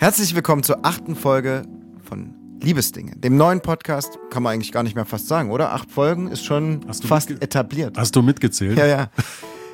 Herzlich willkommen zur achten Folge von Liebesdinge, dem neuen Podcast, kann man eigentlich gar nicht mehr fast sagen, oder? Acht Folgen ist schon fast etabliert. Hast du mitgezählt? Ja, ja.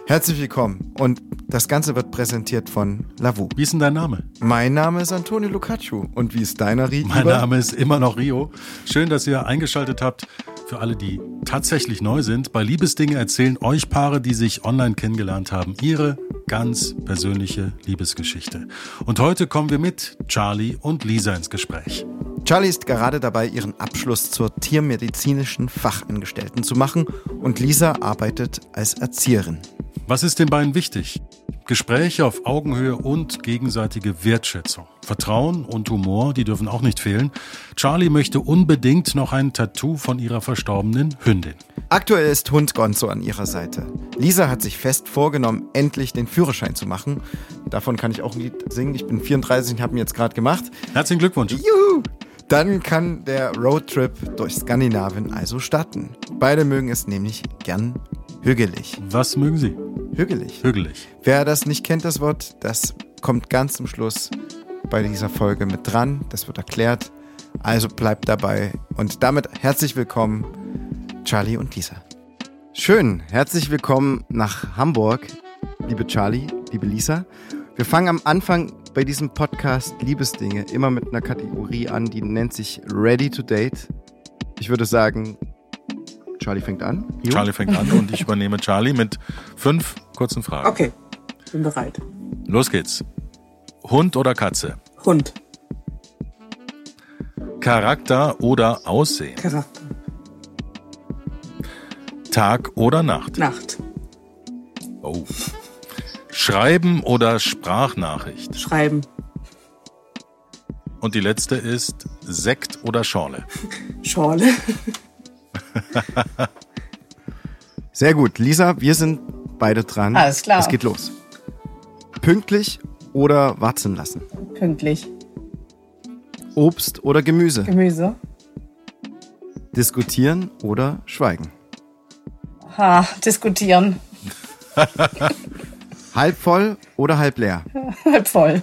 Herzlich willkommen. Und das Ganze wird präsentiert von Lavu. Wie ist denn dein Name? Mein Name ist Antonio Lucaccio. Und wie ist deiner, Rio? Mein Name ist immer noch Rio. Schön, dass ihr eingeschaltet habt. Für alle, die tatsächlich neu sind, bei Liebesdinge erzählen euch Paare, die sich online kennengelernt haben, ihre ganz persönliche Liebesgeschichte. Und heute kommen wir mit Charlie und Lisa ins Gespräch. Charlie ist gerade dabei, ihren Abschluss zur tiermedizinischen Fachangestellten zu machen und Lisa arbeitet als Erzieherin. Was ist den beiden wichtig? Gespräche auf Augenhöhe und gegenseitige Wertschätzung. Vertrauen und Humor, die dürfen auch nicht fehlen. Charlie möchte unbedingt noch ein Tattoo von ihrer verstorbenen Hündin. Aktuell ist Hund Gonzo an ihrer Seite. Lisa hat sich fest vorgenommen, endlich den Führerschein zu machen. Davon kann ich auch ein Lied singen. Ich bin 34 und habe ihn jetzt gerade gemacht. Herzlichen Glückwunsch. Juhu! Dann kann der Roadtrip durch Skandinavien also starten. Beide mögen es nämlich gern hügelig. Was mögen Sie? Hügelig. Hügelig. Wer das nicht kennt, das Wort, das kommt ganz zum Schluss bei dieser Folge mit dran. Das wird erklärt. Also bleibt dabei. Und damit herzlich willkommen, Charlie und Lisa. Schön, herzlich willkommen nach Hamburg, liebe Charlie, liebe Lisa. Wir fangen am Anfang bei diesem Podcast Liebesdinge immer mit einer Kategorie an, die nennt sich Ready to Date. Ich würde sagen, Charlie fängt an. Jo? Charlie fängt an und ich übernehme Charlie mit fünf kurzen Fragen. Okay, bin bereit. Los geht's. Hund oder Katze? Hund. Charakter oder Aussehen? Charakter. Tag oder Nacht? Nacht. Oh. Schreiben oder Sprachnachricht? Schreiben. Und die letzte ist Sekt oder Schorle? Schorle. Sehr gut. Lisa, wir sind beide dran. Alles klar. Es geht los. Pünktlich oder warten lassen? Pünktlich. Obst oder Gemüse? Gemüse. Diskutieren oder schweigen? Ha, diskutieren. halb voll oder halb leer? halb voll.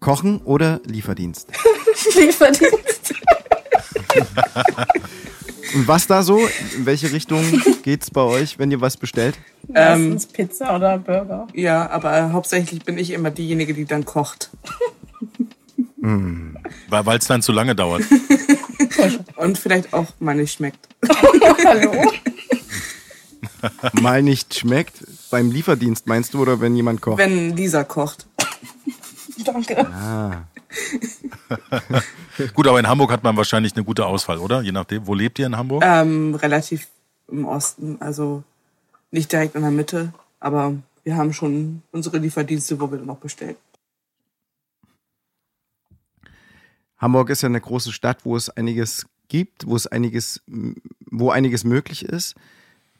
Kochen oder Lieferdienst? Lieferdienst. Und was da so? In welche Richtung geht's bei euch, wenn ihr was bestellt? Meistens ähm, Pizza oder Burger. Ja, aber hauptsächlich bin ich immer diejenige, die dann kocht. Mm. Weil es dann zu lange dauert. Und vielleicht auch mal nicht schmeckt. Hallo? mal nicht schmeckt? Beim Lieferdienst meinst du oder wenn jemand kocht? Wenn Lisa kocht. Danke. Ah. Gut, aber in Hamburg hat man wahrscheinlich eine gute Auswahl, oder? Je nachdem. Wo lebt ihr in Hamburg? Ähm, relativ im Osten, also nicht direkt in der Mitte, aber wir haben schon unsere Lieferdienste, wo wir dann auch bestellen. Hamburg ist ja eine große Stadt, wo es einiges gibt, wo es einiges, wo einiges möglich ist.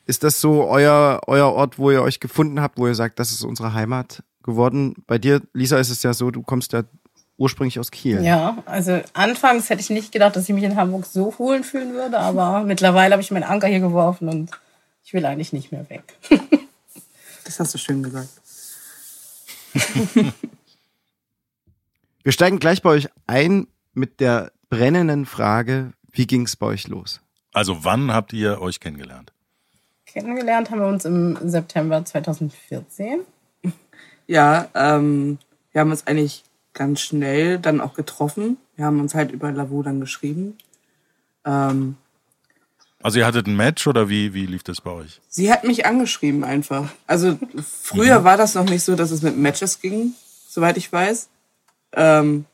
Ist das so euer, euer Ort, wo ihr euch gefunden habt, wo ihr sagt, das ist unsere Heimat geworden? Bei dir, Lisa, ist es ja so, du kommst ja ursprünglich aus Kiel. Ja, also anfangs hätte ich nicht gedacht, dass ich mich in Hamburg so holen fühlen würde, aber mittlerweile habe ich meinen Anker hier geworfen und ich will eigentlich nicht mehr weg. das hast du schön gesagt. Wir steigen gleich bei euch ein mit der brennenden Frage, wie ging es bei euch los? Also wann habt ihr euch kennengelernt? Kennengelernt haben wir uns im September 2014. Ja, ähm, wir haben uns eigentlich ganz schnell dann auch getroffen. Wir haben uns halt über Lavu dann geschrieben. Ähm, also ihr hattet ein Match oder wie, wie lief das bei euch? Sie hat mich angeschrieben einfach. Also früher mhm. war das noch nicht so, dass es mit Matches ging, soweit ich weiß. Ähm,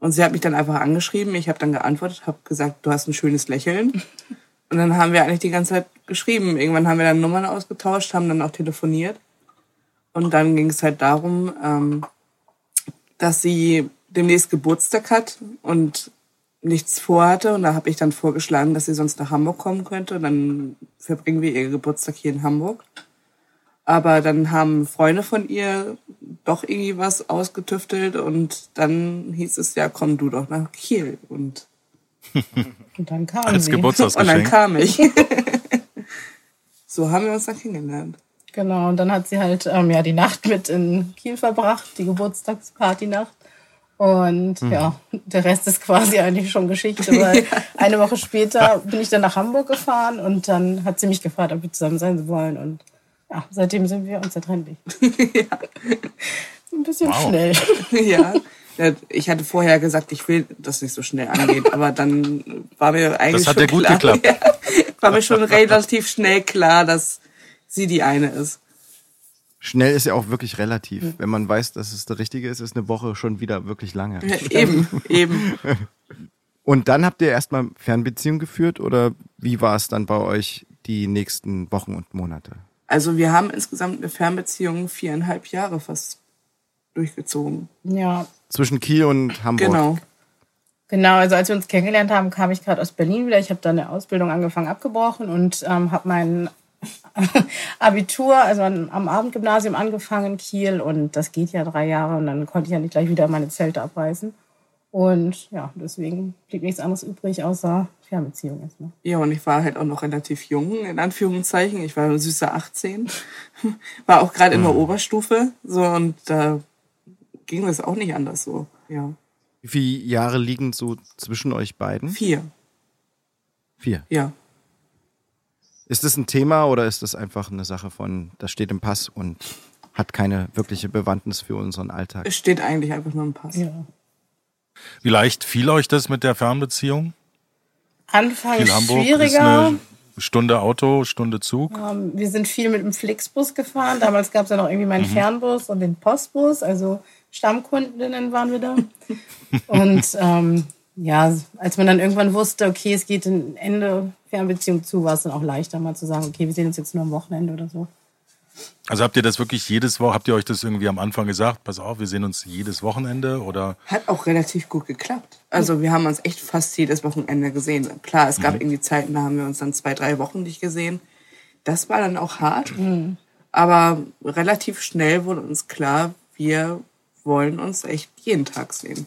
und sie hat mich dann einfach angeschrieben. Ich habe dann geantwortet, habe gesagt, du hast ein schönes Lächeln. Und dann haben wir eigentlich die ganze Zeit geschrieben. Irgendwann haben wir dann Nummern ausgetauscht, haben dann auch telefoniert. Und dann ging es halt darum, ähm, dass sie demnächst Geburtstag hat und nichts vorhatte. Und da habe ich dann vorgeschlagen, dass sie sonst nach Hamburg kommen könnte. Und dann verbringen wir ihr Geburtstag hier in Hamburg. Aber dann haben Freunde von ihr doch irgendwie was ausgetüftelt und dann hieß es ja, komm du doch nach Kiel. Und, und dann kam Als sie. Geburtstagsgeschenk. Und dann kam ich. so haben wir uns dann kennengelernt. Genau, und dann hat sie halt ähm, ja die Nacht mit in Kiel verbracht, die Geburtstagspartynacht. Und mhm. ja, der Rest ist quasi eigentlich schon Geschichte, weil ja. eine Woche später bin ich dann nach Hamburg gefahren und dann hat sie mich gefragt, ob wir zusammen sein wollen. Und ja, seitdem sind wir unzertrennlich. ja. Ein bisschen wow. schnell. Ja. Ich hatte vorher gesagt, ich will, dass nicht so schnell angeht, aber dann war mir eigentlich. Das hat ja gut klar, geklappt. Ja, war mir schon relativ schnell klar, dass sie die eine ist. Schnell ist ja auch wirklich relativ. Wenn man weiß, dass es der richtige ist, ist eine Woche schon wieder wirklich lange. Eben, eben. Und dann habt ihr erstmal Fernbeziehung geführt oder wie war es dann bei euch die nächsten Wochen und Monate? Also wir haben insgesamt eine Fernbeziehung viereinhalb Jahre fast durchgezogen. Ja. Zwischen Kiel und Hamburg. Genau. Genau, also als wir uns kennengelernt haben, kam ich gerade aus Berlin wieder. Ich habe da eine Ausbildung angefangen, abgebrochen und ähm, habe meinen Abitur, also am Abendgymnasium angefangen in Kiel und das geht ja drei Jahre und dann konnte ich ja nicht gleich wieder meine Zelte abreißen. Und ja, deswegen blieb nichts anderes übrig, außer Fernbeziehung erstmal. Ja, und ich war halt auch noch relativ jung, in Anführungszeichen. Ich war süße 18. War auch gerade in der mhm. Oberstufe. So, und da ging das auch nicht anders so, ja. Wie viele Jahre liegen so zwischen euch beiden? Vier. Vier? Ja. Ist das ein Thema oder ist das einfach eine Sache von, das steht im Pass und hat keine wirkliche Bewandtnis für unseren Alltag? Es steht eigentlich einfach nur im Pass. Ja. Wie leicht fiel euch das mit der Fernbeziehung? Anfangs Hamburg schwieriger. Stunde Auto, Stunde Zug? Um, ähm, wir sind viel mit dem Flixbus gefahren. Damals gab es ja noch irgendwie meinen mhm. Fernbus und den Postbus. Also Stammkundinnen waren wir da. und ähm, ja, als man dann irgendwann wusste, okay, es geht ein Ende Fernbeziehung zu, war es dann auch leichter mal zu sagen, okay, wir sehen uns jetzt nur am Wochenende oder so. Also habt ihr das wirklich jedes Woche, habt ihr euch das irgendwie am Anfang gesagt, pass auf, wir sehen uns jedes Wochenende oder? Hat auch relativ gut geklappt. Also wir haben uns echt fast jedes Wochenende gesehen. Klar, es gab mhm. irgendwie Zeiten, da haben wir uns dann zwei, drei Wochen nicht gesehen. Das war dann auch hart. Mhm. Aber relativ schnell wurde uns klar, wir wollen uns echt jeden Tag sehen.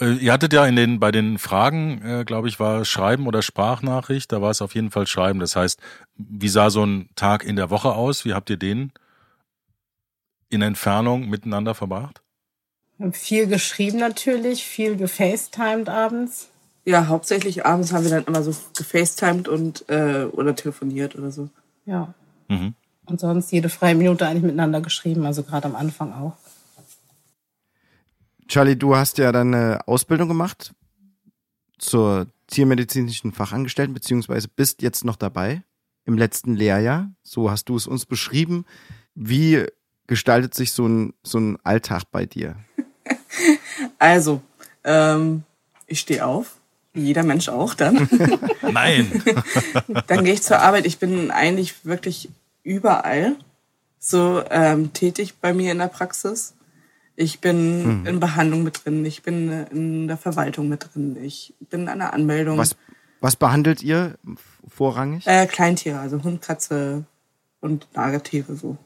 Äh, ihr hattet ja in den, bei den Fragen, äh, glaube ich, war Schreiben oder Sprachnachricht, da war es auf jeden Fall Schreiben. Das heißt, wie sah so ein Tag in der Woche aus? Wie habt ihr den in Entfernung miteinander verbracht? Viel geschrieben natürlich, viel gefacetimed abends. Ja, hauptsächlich abends haben wir dann immer so gefacetimed und äh, oder telefoniert oder so. Ja. Mhm. Und sonst jede freie Minute eigentlich miteinander geschrieben, also gerade am Anfang auch. Charlie, du hast ja dann eine Ausbildung gemacht zur tiermedizinischen Fachangestellten, beziehungsweise bist jetzt noch dabei im letzten Lehrjahr. So hast du es uns beschrieben. Wie gestaltet sich so ein, so ein Alltag bei dir? Also, ähm, ich stehe auf, wie jeder Mensch auch dann. Nein. dann gehe ich zur Arbeit. Ich bin eigentlich wirklich überall so ähm, tätig bei mir in der Praxis. Ich bin mhm. in Behandlung mit drin, ich bin in der Verwaltung mit drin, ich bin an der Anmeldung. Was, was behandelt ihr vorrangig? Äh, Kleintiere, also Hund, Katze und Nagetiere so.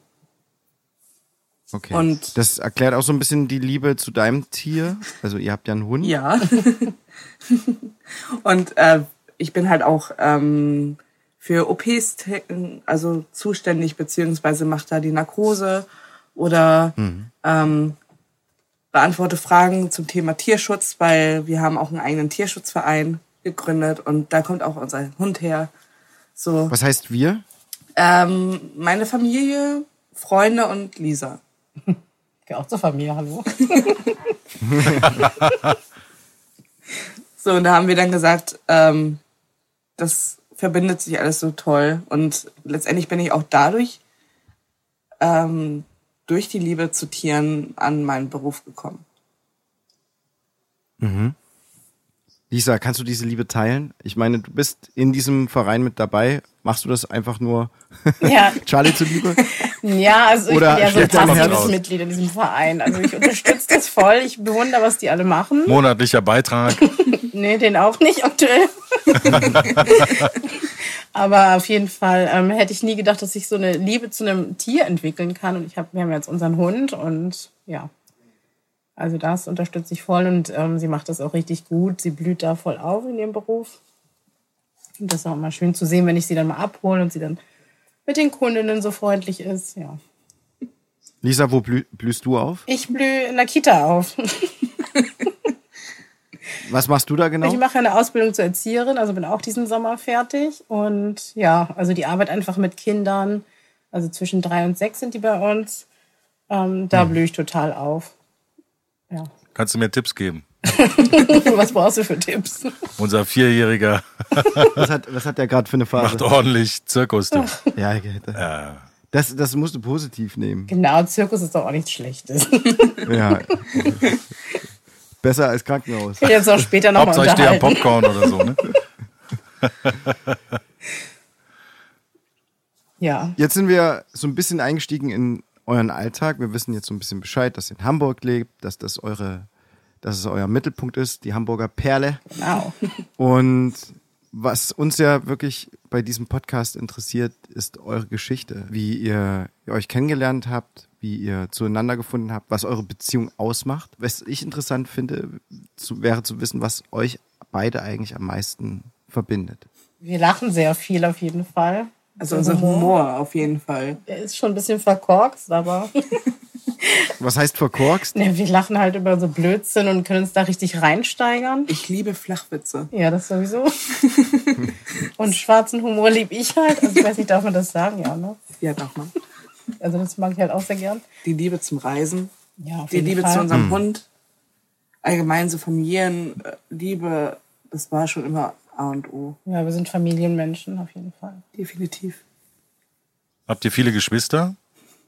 Okay. Und das erklärt auch so ein bisschen die Liebe zu deinem Tier. Also ihr habt ja einen Hund. Ja. und äh, ich bin halt auch ähm, für OPs also zuständig beziehungsweise macht da die Narkose oder mhm. ähm, beantworte Fragen zum Thema Tierschutz, weil wir haben auch einen eigenen Tierschutzverein gegründet und da kommt auch unser Hund her. So. Was heißt wir? Ähm, meine Familie, Freunde und Lisa. Ich auch zur Familie, hallo. so, und da haben wir dann gesagt, ähm, das verbindet sich alles so toll. Und letztendlich bin ich auch dadurch ähm, durch die Liebe zu Tieren an meinen Beruf gekommen. Mhm. Lisa, kannst du diese Liebe teilen? Ich meine, du bist in diesem Verein mit dabei. Machst du das einfach nur ja. Charlie zuliebe? Ja, also Oder ich bin ja so ein passives Mitglied in diesem Verein. Also ich unterstütze das voll. Ich bewundere, was die alle machen. Monatlicher Beitrag. nee, den auch nicht aktuell. Aber auf jeden Fall ähm, hätte ich nie gedacht, dass ich so eine Liebe zu einem Tier entwickeln kann. Und ich hab, wir haben jetzt unseren Hund und ja, also das unterstütze ich voll und ähm, sie macht das auch richtig gut. Sie blüht da voll auf in ihrem Beruf. Und das ist auch immer schön zu sehen, wenn ich sie dann mal abhole und sie dann mit den Kundinnen so freundlich ist, ja. Lisa, wo blüh, blühst du auf? Ich blühe in der Kita auf. Was machst du da genau? Ich mache eine Ausbildung zur Erzieherin, also bin auch diesen Sommer fertig. Und ja, also die Arbeit einfach mit Kindern, also zwischen drei und sechs sind die bei uns. Ähm, da blühe ich total auf. Ja. Kannst du mir Tipps geben? Was brauchst du für Tipps? Unser Vierjähriger was, hat, was hat der gerade für eine Phase? macht ordentlich Zirkus. du. Ja. Ja. das, das musst du positiv nehmen. Genau, Zirkus ist doch auch nichts Schlechtes. Ja. Besser als Krankenhaus. Jetzt auch später nochmal Hauptsache ich stehe am. Popcorn oder so, ne? Ja, Jetzt sind wir so ein bisschen eingestiegen in euren Alltag. Wir wissen jetzt so ein bisschen Bescheid, dass ihr in Hamburg lebt, dass das eure, dass es euer Mittelpunkt ist, die Hamburger Perle. genau. Und was uns ja wirklich bei diesem Podcast interessiert, ist eure Geschichte. Wie ihr, euch kennengelernt habt, wie ihr zueinander gefunden habt, was eure Beziehung ausmacht. Was ich interessant finde, zu, wäre zu wissen, was euch beide eigentlich am meisten verbindet. Wir lachen sehr viel auf jeden Fall. Also unser Humor auf jeden Fall. Der ist schon ein bisschen verkorkst, aber Was heißt verkorkst? ne, wir lachen halt über so Blödsinn und können uns da richtig reinsteigern. Ich liebe Flachwitze. Ja, das sowieso. und schwarzen Humor liebe ich halt. Also ich weiß nicht, darf man das sagen? Ja, ne? Ja, darf man. Also das mag ich halt auch sehr gern. Die Liebe zum Reisen. Ja, auf Die jeden Liebe Fall. zu unserem Hund. Allgemein so Familienliebe. Das war schon immer A und O. Ja, wir sind Familienmenschen, auf jeden Fall. Definitiv. Habt ihr viele Geschwister?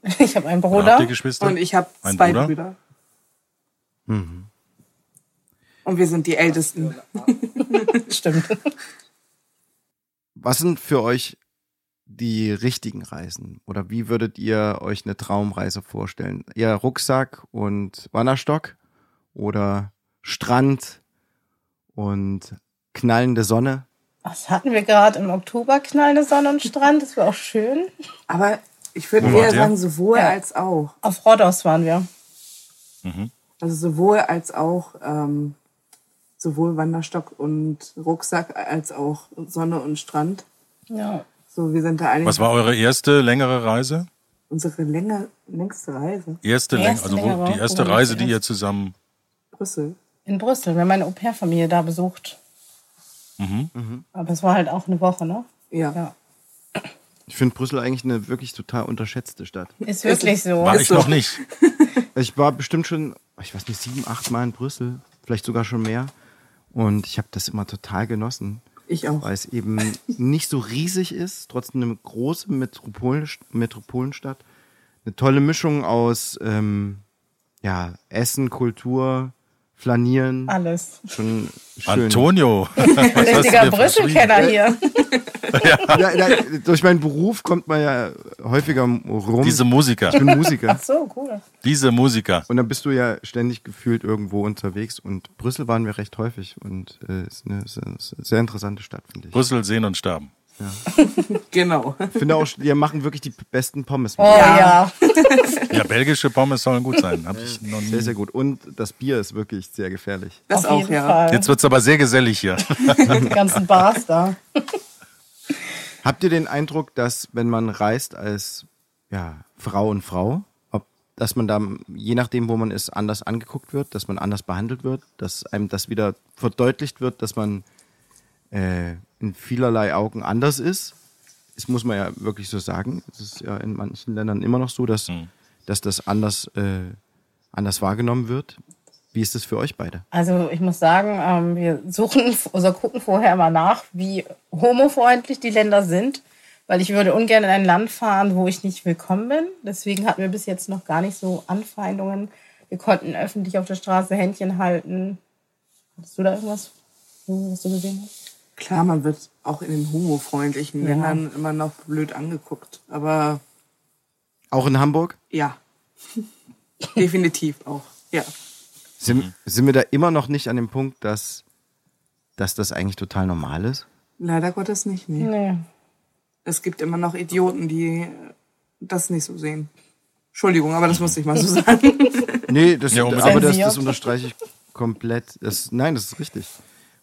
Ich habe einen Bruder. Habt ihr Geschwister? Und ich habe zwei Bruder? Brüder. Und wir sind die Ältesten. Stimmt. Was sind für euch die richtigen Reisen? Oder wie würdet ihr euch eine Traumreise vorstellen? Eher Rucksack und Wanderstock oder Strand und knallende Sonne? Was hatten wir gerade im Oktober? Knallende Sonne und Strand. Das war auch schön. Aber ich würde wart eher sagen, sowohl Ja. als auch. Auf Rhodos waren wir. Also sowohl als auch, ähm, sowohl Wanderstock und Rucksack als auch Sonne und Strand. Ja. So, wir sind da eigentlich Was war eure erste längere Reise? unsere länger, längste Reise. Erste, Erste läng also wo, längere, die erste Reise, die ihr zusammen. Brüssel. In Brüssel. Wir haben meine Au-pair-Familie da besucht. Aber es war halt auch eine Woche, ne? Ja. Ja. Ich finde Brüssel eigentlich eine wirklich total unterschätzte Stadt. Ist wirklich so. War Ist ich so. noch nicht. Ich war bestimmt schon, ich weiß nicht, sieben, acht Mal in Brüssel, vielleicht sogar schon mehr. Und ich habe das immer total genossen, Ich auch. weil es eben nicht so riesig ist, trotzdem eine große Metropol Metropolenstadt. Eine tolle Mischung aus ähm, ja, Essen, Kultur, Flanieren. Alles. Schon schön. Antonio. Richtiger Brüssel-Kenner hier. Ja, ja, durch meinen Beruf kommt man ja häufiger rum. Diese Musiker. ich bin Musiker. So, cool. Diese Musiker. Und dann bist du ja ständig gefühlt irgendwo unterwegs. Und Brüssel waren wir recht häufig. Und äh, ist eine, ist eine sehr interessante Stadt, finde ich. Brüssel sehen und sterben. Genau. Ich finde auch, die machen wirklich die besten Pommes. Oh ja. Ja. Ja, belgische Pommes sollen gut sein. Hab ich noch Sehr, nie. sehr gut. Und das Bier ist wirklich sehr gefährlich. Das Auf auch, jeden ja. Fall. Jetzt wird's aber sehr gesellig hier. Die ganzen Bars da. Habt ihr den Eindruck, dass wenn man reist als ja, Frau und Frau, ob, dass man da, je nachdem, wo man ist, anders angeguckt wird, dass man anders behandelt wird, dass einem das wieder verdeutlicht wird, dass man äh, in vielerlei Augen anders ist? Das muss man ja wirklich so sagen. Es ist ja in manchen Ländern immer noch so, dass, dass das anders, äh, anders wahrgenommen wird. Wie ist das für euch beide? Also ich muss sagen, ähm, wir suchen oder gucken vorher immer nach, wie homofreundlich die Länder sind, weil ich würde ungern in ein Land fahren, wo ich nicht willkommen bin. Deswegen hatten wir bis jetzt noch gar nicht so Anfeindungen. Wir konnten öffentlich auf der Straße Händchen halten. Hattest du da irgendwas, was du gesehen hast? Klar, man wird auch in den homofreundlichen Ja. Ländern immer noch blöd angeguckt. Aber Auch in Hamburg? ja. Definitiv auch. Ja. Sind, sind wir da immer noch nicht an dem Punkt, dass, dass das eigentlich total normal ist? Leider Gottes nicht. Nee. Nee. Es gibt immer noch Idioten, die das nicht so sehen. Entschuldigung, aber das musste ich mal so sagen. Nee, das, Ja, unbedingt. aber das, das unterstreiche ich komplett. Das, nein, das ist richtig.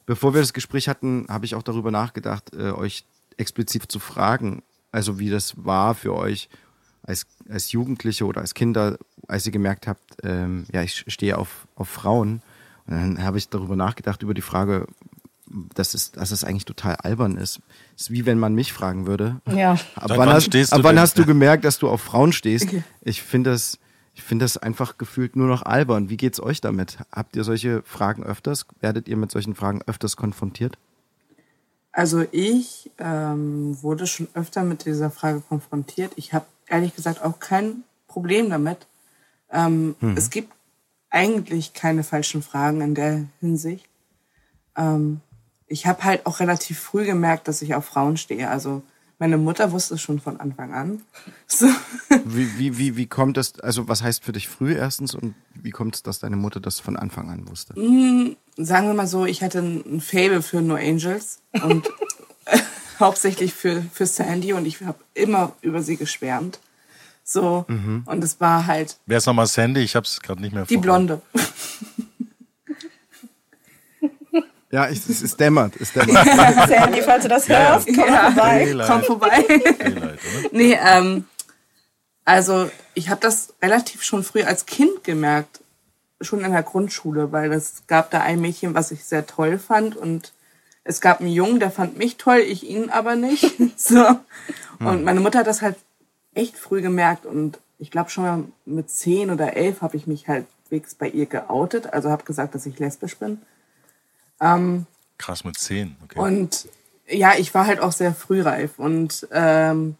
Bevor wir das Gespräch hatten, habe ich auch darüber nachgedacht, äh, euch explizit zu fragen, also wie das war für euch als, als Jugendliche oder als Kinder, als ihr gemerkt habt, ähm, ja, ich stehe auf, auf Frauen. Und dann habe ich darüber nachgedacht, über die Frage, dass es, dass es eigentlich total albern ist. Es ist wie wenn man mich fragen würde. Ja. Ab Seit wann, wann hast, ab du wann hast du gemerkt, dass du auf Frauen stehst? Okay. Ich finde das, ich finde das einfach gefühlt nur noch albern. Wie geht's euch damit? Habt ihr solche Fragen öfters? Werdet ihr mit solchen Fragen öfters konfrontiert? Also ich ähm, wurde schon öfter mit dieser Frage konfrontiert. Ich habe ehrlich gesagt auch kein Problem damit. Ähm, Es gibt eigentlich keine falschen Fragen in der Hinsicht. Ähm, ich habe halt auch relativ früh gemerkt, dass ich auf Frauen stehe. Also meine Mutter wusste es schon von Anfang an. So. Wie, wie, wie, wie kommt es, also was heißt für dich früh erstens und wie kommt es, dass deine Mutter das von Anfang an wusste? Sagen wir mal so, ich hatte ein Fable für No Angels und hauptsächlich für, für Sandy und ich habe immer über sie geschwärmt. So, und es war halt Wer ist nochmal Sandy? Ich habe es gerade nicht mehr die vor. Blonde. Ja, ich, es, es dämmert, es dämmert. Sandy, falls du das hörst, komm Ja. vorbei. Daylight. Komm vorbei. Daylight, oder? nee, ähm, also ich habe das relativ schon früh als Kind gemerkt, schon in der Grundschule, weil es gab da ein Mädchen, was ich sehr toll fand und es gab einen Jungen, der fand mich toll, ich ihn aber nicht. so. Und meine Mutter hat das halt echt früh gemerkt und ich glaube schon mal mit zehn oder elf habe ich mich halt wegs bei ihr geoutet, also habe gesagt, dass ich lesbisch bin. Krass mit 10. Okay. Und ja, ich war halt auch sehr frühreif und ähm,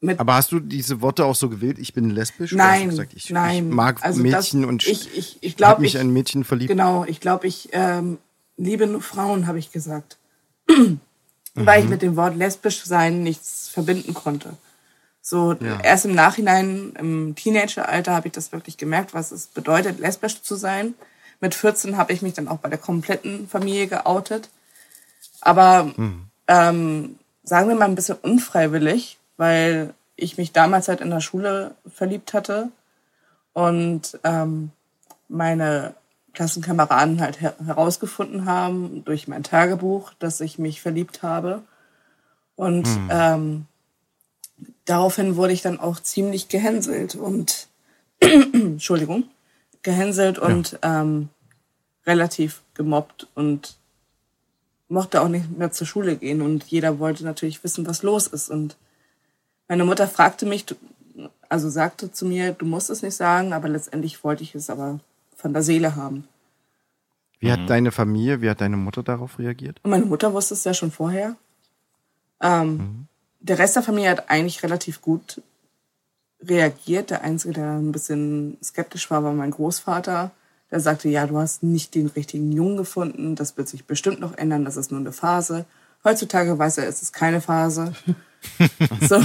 mit Aber hast du diese Worte auch so gewählt? Ich bin lesbisch? Oder hast du Nein, gesagt, ich, nein. ich mag Also Mädchen das, und ich, ich, ich habe glaube, mich ich, in ein Mädchen verliebt. genau, ich glaube, ich ähm, liebe nur Frauen, habe ich gesagt, Mhm. weil ich mit dem Wort lesbisch sein nichts verbinden konnte. So erst im Nachhinein, im Teenageralter, habe ich das wirklich gemerkt, was es bedeutet, lesbisch zu sein. Mit 14 habe ich mich dann auch bei der kompletten Familie geoutet. Aber Mhm. ähm, sagen wir mal ein bisschen unfreiwillig, weil ich mich damals halt in der Schule verliebt hatte und ähm, meine Klassenkameraden halt her herausgefunden haben durch mein Tagebuch, dass ich mich verliebt habe. Und ähm, daraufhin wurde ich dann auch ziemlich gehänselt und Entschuldigung, gehänselt und ähm, relativ gemobbt und mochte auch nicht mehr zur Schule gehen und jeder wollte natürlich wissen, was los ist. Und meine Mutter fragte mich, also sagte zu mir, du musst es nicht sagen, aber letztendlich wollte ich es aber von der Seele haben. Wie hat deine Familie, wie hat deine Mutter darauf reagiert? Und meine Mutter wusste es ja schon vorher. Ähm, Der Rest der Familie hat eigentlich relativ gut reagiert. Der Einzige, der ein bisschen skeptisch war, war mein Großvater. Der sagte, ja, du hast nicht den richtigen Jungen gefunden. Das wird sich bestimmt noch ändern. Das ist nur eine Phase. Heutzutage weiß er, es ist keine Phase. so.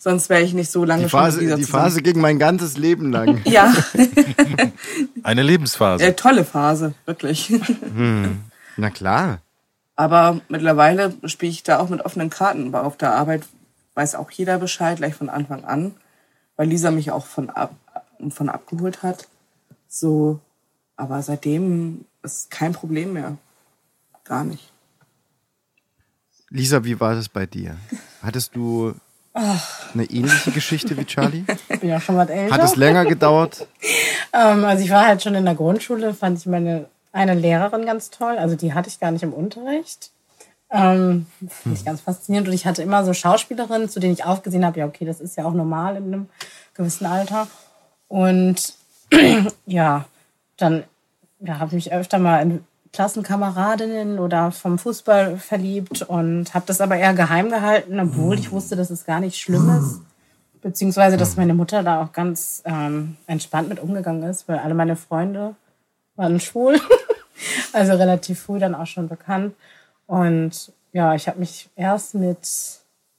Sonst wäre ich nicht so lange Die Phase, dieser die. Phase ging mein ganzes Leben lang. Ja, Eine Lebensphase. äh, tolle Phase, wirklich. Na klar. Aber mittlerweile spiele ich da auch mit offenen Karten. Aber auf der Arbeit weiß auch jeder Bescheid, gleich von Anfang an, weil Lisa mich auch von, ab, von abgeholt hat. So, aber seitdem ist kein Problem mehr. Gar nicht. Lisa, wie war das bei dir? Hattest du eine ähnliche Geschichte wie Charlie? Ich bin ja schon was älter. Hat es länger gedauert? Ähm, also ich war halt schon in der Grundschule, fand ich meine eine Lehrerin ganz toll. Also die hatte ich gar nicht im Unterricht. Ähm, Finde ich ganz faszinierend. Und ich hatte immer so Schauspielerinnen, zu denen ich aufgesehen habe, ja, okay, das ist ja auch normal in einem gewissen Alter. Und ja, dann ja, habe ich mich öfter mal in Klassenkameradinnen oder vom Fußball verliebt und habe das aber eher geheim gehalten, obwohl ich wusste, dass es gar nicht schlimm ist. Beziehungsweise, dass meine Mutter da auch ganz ähm, entspannt mit umgegangen ist, weil alle meine Freunde waren schwul. also relativ früh dann auch schon bekannt. Und ja, ich habe mich erst mit,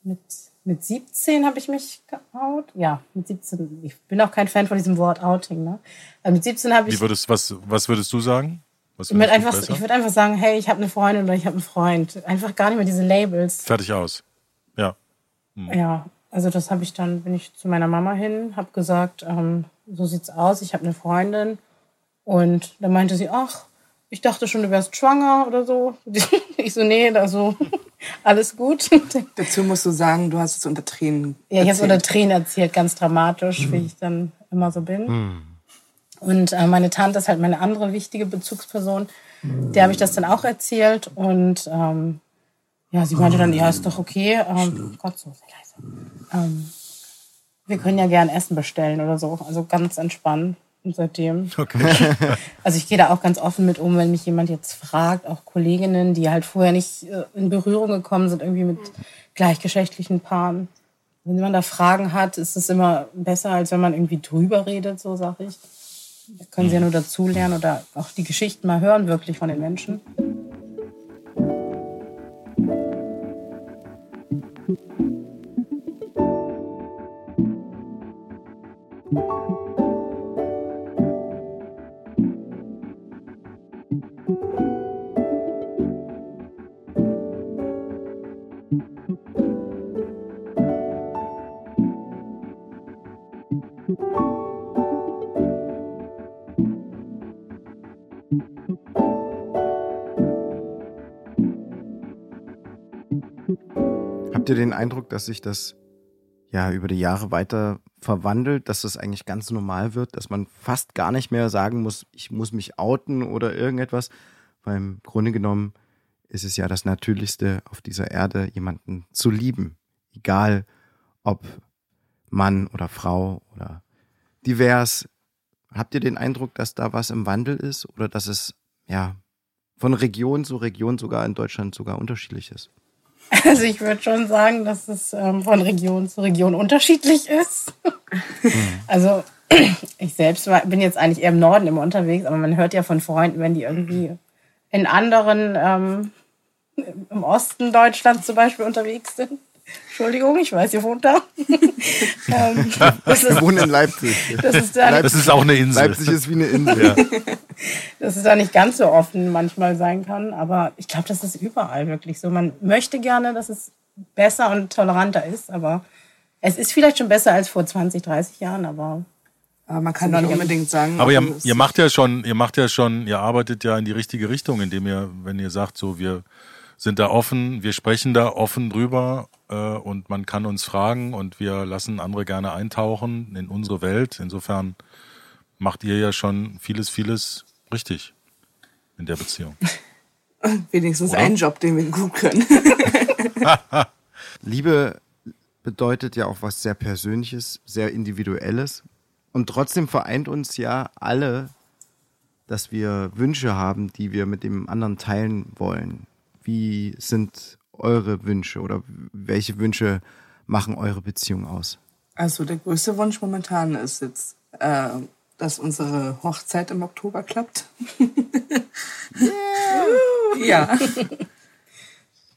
mit, mit 17 habe ich mich geoutet. Ja, mit 17. Ich bin auch kein Fan von diesem Wort Outing. Ne? Also mit 17 habe ich Wie würdest, was, was würdest du sagen? Was ich würde einfach, ich würde einfach sagen, hey, ich habe eine Freundin oder ich habe einen Freund. Einfach gar nicht mehr diese Labels. Fertig aus. Ja. Ja, also das habe ich dann, bin ich zu meiner Mama hin, habe gesagt, ähm, so sieht's aus, ich habe eine Freundin. Und dann meinte sie, ach, ich dachte schon, du wärst schwanger oder so. Ich so, nee, also Alles gut. Dazu musst du sagen, du hast es unter Tränen. Ja, ich habe es erzählt. unter Tränen erzählt, ganz dramatisch, wie ich dann immer so bin. Und äh, meine Tante ist halt meine andere wichtige Bezugsperson. Der habe ich das dann auch erzählt und ähm, ja, sie meinte dann, ja, ist doch okay. Ähm, Gott, so sehr leise. Ähm, wir können ja gern Essen bestellen oder so. Also ganz entspannt. Seitdem. Also ich gehe da auch ganz offen mit um, wenn mich jemand jetzt fragt, auch Kolleginnen, die halt vorher nicht äh, in Berührung gekommen sind, irgendwie mit gleichgeschlechtlichen Paaren. Wenn man da Fragen hat, ist es immer besser, als wenn man irgendwie drüber redet, so sag ich. Da können sie ja nur dazulernen oder auch die Geschichten mal hören, wirklich von den Menschen. Ihr den Eindruck, dass sich das ja über die Jahre weiter verwandelt, dass das eigentlich ganz normal wird, dass man fast gar nicht mehr sagen muss, ich muss mich outen oder irgendetwas, weil im Grunde genommen ist es ja das Natürlichste auf dieser Erde, jemanden zu lieben, egal ob Mann oder Frau oder divers. Habt ihr den Eindruck, dass da was im Wandel ist oder dass es ja von Region zu Region sogar in Deutschland sogar unterschiedlich ist? Also ich würde schon sagen, dass es ähm, von Region zu Region unterschiedlich ist. Also ich selbst war, bin jetzt eigentlich eher im Norden immer unterwegs, aber man hört ja von Freunden, wenn die irgendwie in anderen, ähm, im Osten Deutschlands zum Beispiel unterwegs sind. Entschuldigung, ich weiß, ihr wohnt da. ähm, das, Wir ist, wohnen in Leipzig. das, ist da, Das ist auch eine Insel. Leipzig ist wie eine Insel. dass es da nicht ganz so offen manchmal sein kann. Aber ich glaube, das ist überall wirklich so. Man möchte gerne, dass es besser und toleranter ist, aber es ist vielleicht schon besser als vor 20, 30 Jahren, aber Aber man kann Sind noch nicht unbedingt sagen. Aber ihr, ob es- ihr macht ja schon, ihr macht ja schon, ihr arbeitet ja in die richtige Richtung, indem ihr, wenn ihr sagt, so wir sind da offen, wir sprechen da offen drüber und man kann uns fragen und wir lassen andere gerne eintauchen in unsere Welt. Insofern macht ihr ja schon vieles, vieles richtig in der Beziehung. wenigstens Oder? einen Job, den wir gut können. Liebe bedeutet ja auch was sehr Persönliches, sehr Individuelles. Und trotzdem vereint uns ja alle, dass wir Wünsche haben, die wir mit dem anderen teilen wollen. Wie sind eure Wünsche oder welche Wünsche machen eure Beziehung aus? Also der größte Wunsch momentan ist jetzt, äh, dass unsere Hochzeit im Oktober klappt. ja.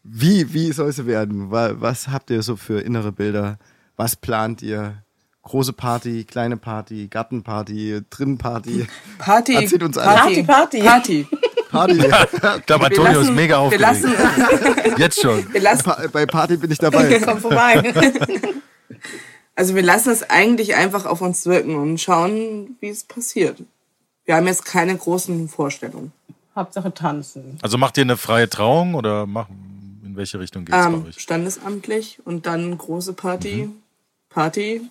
Wie, wie soll es werden? Wa- Was habt ihr so für innere Bilder? Was plant ihr? Große Party, kleine Party, Gartenparty, Drinnenparty, Party. Erzählt uns alles. Party. Party, Party. Party. Ich glaube, Antonio ist mega wir aufgeregt. lassen, Jetzt schon. wir lassen, Pa- Bei Party bin ich dabei. komm vorbei. also wir lassen es eigentlich einfach auf uns wirken und schauen, wie es passiert. Wir haben jetzt keine großen Vorstellungen. Hauptsache tanzen. Also macht ihr eine freie Trauung oder mach, in welche Richtung geht's Ähm, bei euch? standesamtlich und dann große Party. Party.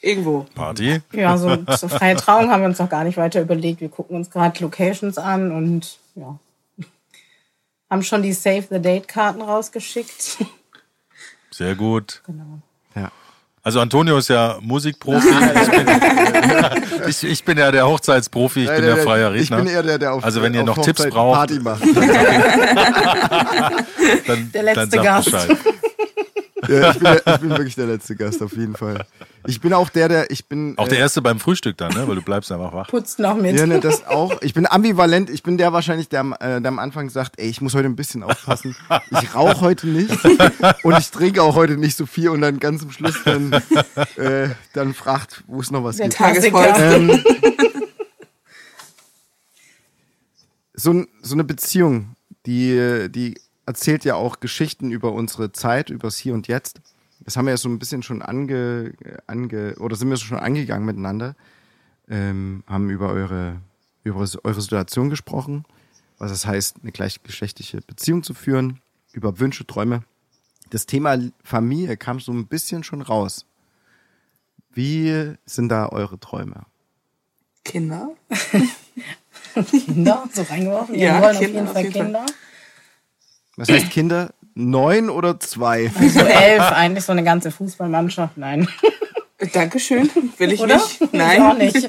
Irgendwo. Party? Ja, so zur freie Trauung haben wir uns noch gar nicht weiter überlegt. Wir gucken uns gerade Locations an und ja. Haben schon die Save the Date Karten rausgeschickt. Sehr gut. Genau. Ja. Also Antonio ist ja Musikprofi. Ich bin, ich, ich bin ja der Hochzeitsprofi, ich bin der freier Ich Redner. bin eher der, der auf, Also wenn ihr noch Tipps Hochzeit braucht. Party macht. dann, Der letzte dann sagt Gast. Bescheid. Ja, ich, bin der, ich bin wirklich der letzte Gast, auf jeden Fall. Ich bin auch der, der, ich bin. Auch der äh, erste beim Frühstück dann, ne? weil du bleibst einfach wach. Putzt noch mit. Ja, ne, das auch. Ich bin ambivalent. Ich bin der wahrscheinlich, der, am- äh, der am Anfang sagt, ey, ich muss heute ein bisschen aufpassen. Ich rauche heute nicht und ich trinke auch heute nicht so viel und dann ganz zum Schluss dann, äh, dann fragt, wo es noch was Der gibt. Klassiker. Ähm, so, so eine Beziehung, die, die erzählt ja auch Geschichten über unsere Zeit, übers Hier und Jetzt. Das haben wir ja so ein bisschen schon ange, ange oder sind wir schon angegangen miteinander. Ähm, haben über eure, über eure Situation gesprochen, was es heißt, eine gleichgeschlechtliche Beziehung zu führen, über Wünsche, Träume. Das Thema Familie kam so ein bisschen schon raus. Wie sind da eure Träume? Kinder? Kinder, so reingeworfen. Ja, Ja, wir wollen auf Kinder, jeden auf Fall jeden Fall. Kinder. Was heißt Kinder? Neun oder zwei? So elf, eigentlich so eine ganze Fußballmannschaft. Nein. Dankeschön. Will ich Oder? nicht. Ich Nein. auch nicht.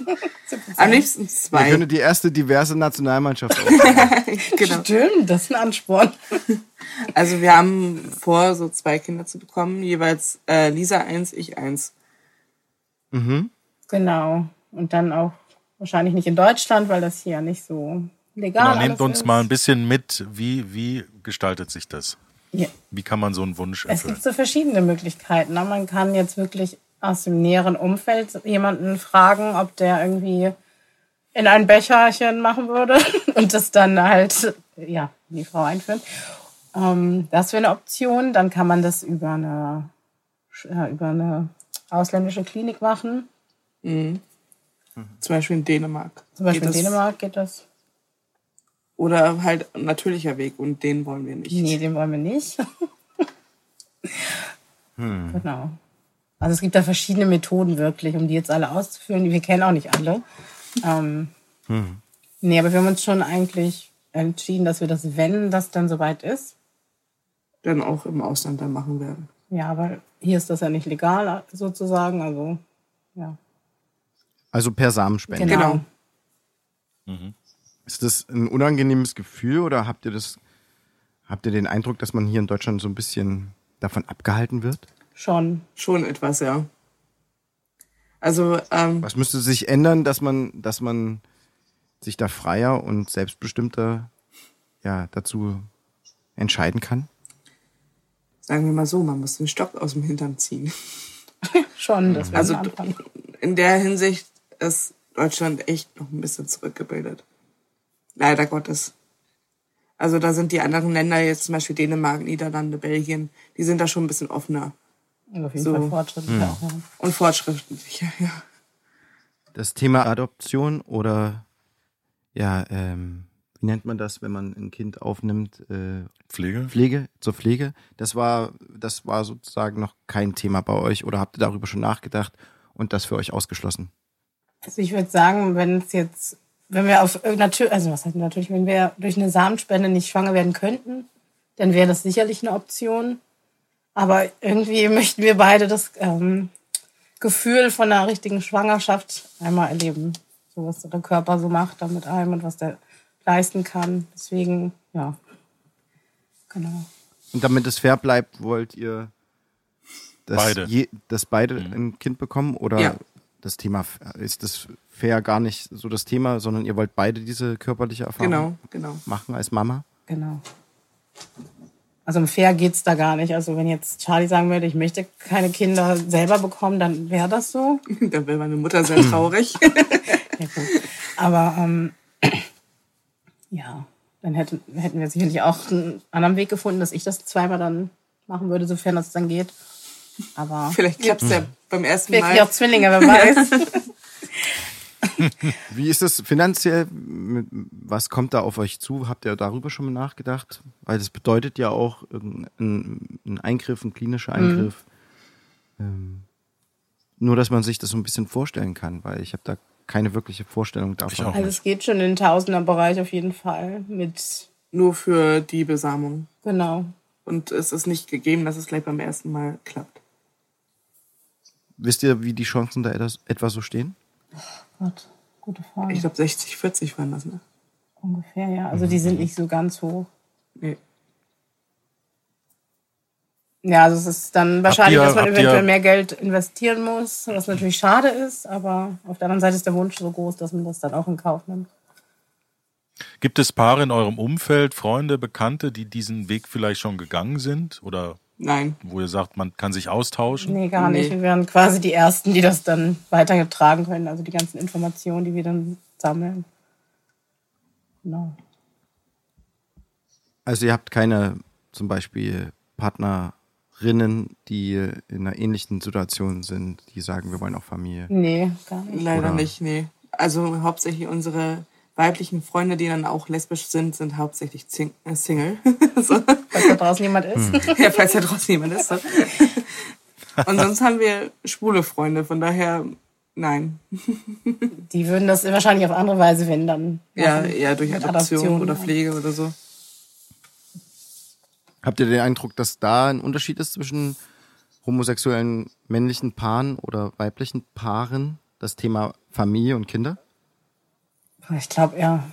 Am liebsten Wir zwei. können die erste diverse Nationalmannschaft genau. Stimmt, das ist ein Ansporn. Also wir haben vor, so zwei Kinder zu bekommen. Jeweils äh, Lisa eins, ich eins. Genau. Und dann auch wahrscheinlich nicht in Deutschland, weil das hier nicht so legal Genau, nehmt alles uns ist. mal ein bisschen mit, wie, wie gestaltet sich das? Ja. Wie kann man so einen Wunsch Es erfüllen? gibt so verschiedene Möglichkeiten. ne? Man kann jetzt wirklich aus dem näheren Umfeld jemanden fragen, ob der irgendwie in ein Becherchen machen würde und das dann halt ja in die Frau einführen. Ähm, das wäre eine Option. Dann kann man das über eine ja, über eine ausländische Klinik machen. Zum Beispiel in Dänemark. Zum Beispiel Geht in das- Dänemark geht das. Oder halt ein natürlicher Weg und den wollen wir nicht. Nee, den wollen wir nicht. Genau. Also es gibt da verschiedene Methoden wirklich, um die jetzt alle auszuführen. Wir kennen auch nicht alle. Ähm, Nee, aber wir haben uns schon eigentlich entschieden, dass wir das, wenn das dann soweit ist, Dann auch im Ausland dann machen werden. ja, weil hier ist das ja nicht legal sozusagen, also ja. Also per Samenspende. Genau. Genau. Ist das ein unangenehmes Gefühl oder habt ihr das, habt ihr den Eindruck, dass man hier in Deutschland so ein bisschen davon abgehalten wird? Schon. Schon etwas, ja. Also, ähm, Was müsste sich ändern, dass man, dass man sich da freier und selbstbestimmter ja, dazu entscheiden kann? sagen wir mal so, man muss den Stock aus dem Hintern ziehen. Schon, das wäre Also ein Anfang. in der Hinsicht ist Deutschland echt noch ein bisschen zurückgebildet. Leider Gottes. Also da sind die anderen Länder, jetzt zum Beispiel Dänemark, Niederlande, Belgien, die sind da schon ein bisschen offener Und auf jeden so. Fall fortschrittlich. Ja. und fortschrittlicher. Ja. Das Thema Adoption oder ja, ähm, wie nennt man das, wenn man ein Kind aufnimmt? Äh, Pflege? Pflege, zur Pflege. Das war, das war sozusagen noch kein Thema bei euch oder habt ihr darüber schon nachgedacht und das für euch ausgeschlossen? Also ich würde sagen, wenn es jetzt, wenn wir auf natürlich, also was heißt natürlich, wenn wir durch eine Samenspende nicht schwanger werden könnten, dann wäre das sicherlich eine Option. Aber irgendwie möchten wir beide das ähm, Gefühl von einer richtigen Schwangerschaft einmal erleben. So was der Körper so macht dann mit einem und was der leisten kann. Deswegen, ja. Genau. Und damit es fair bleibt, wollt ihr, dass, Beide. Je, dass beide ein Kind bekommen? Oder Ja. Das Thema, ist das fair gar nicht so das Thema, sondern ihr wollt beide diese körperliche Erfahrung Genau, genau. machen als Mama? Genau. Also um fair geht's da gar nicht. Also wenn jetzt Charlie sagen würde, ich möchte keine Kinder selber bekommen, dann wäre das so. Da wäre meine Mutter sehr traurig. Ja, gut. Aber ähm, ja, dann hätten, hätten wir sicherlich auch einen anderen Weg gefunden, dass ich das zweimal dann machen würde, sofern das dann geht. Aber Vielleicht klappt es ja beim ersten wirklich Mal. auch Zwillinge, wer weiß. Wie ist es finanziell? Was kommt da auf euch zu? Habt ihr darüber schon mal nachgedacht? Weil das bedeutet ja auch ein, ein Eingriff, ein klinischer Eingriff. Ähm, nur, dass man sich das so ein bisschen vorstellen kann, weil ich habe da keine wirkliche Vorstellung davon. auch. Also es geht schon in den Tausenderbereich auf jeden Fall mit, Nur für die Besamung. genau. Und es ist nicht gegeben, dass es gleich beim ersten Mal klappt. Wisst ihr, wie die Chancen da etwas, etwa so stehen? Gott, gute Frage. Ich glaube 60, 40 waren das, ne? Ungefähr, ja. Also die sind nicht so ganz hoch. Nee. Ja, also es ist dann wahrscheinlich, ihr- dass man eventuell ihr- mehr Geld investieren muss, was natürlich schade ist, aber auf der anderen Seite ist der Wunsch so groß, dass man das dann auch in Kauf nimmt. Gibt es Paare in eurem Umfeld, Freunde, Bekannte, die diesen Weg vielleicht schon gegangen sind? Oder Nein. wo ihr sagt, man kann sich austauschen? Nee, gar nicht. Nee. Wir wären quasi die Ersten, die das dann weitergetragen können, also die ganzen Informationen, die wir dann sammeln. Genau. Also ihr habt keine zum Beispiel Partnerinnen, die in einer ähnlichen Situation sind, die sagen, wir wollen auch Familie. Nee, gar nicht. Leider Oder- nicht, nee. Also hauptsächlich unsere weiblichen Freunde, die dann auch lesbisch sind, sind hauptsächlich Zing äh, Single. so. Falls da draußen jemand ist. Ja, falls da draußen jemand ist. So. Und sonst haben wir schwule Freunde, von daher nein. Die würden das wahrscheinlich auf andere Weise, wenn dann. Ja, eher durch Adoption, Adoption, oder. Pflege oder so. Habt ihr den Eindruck, dass da ein Unterschied ist zwischen homosexuellen männlichen Paaren oder weiblichen Paaren? Das Thema Familie und Kinder? Ich glaube, ja.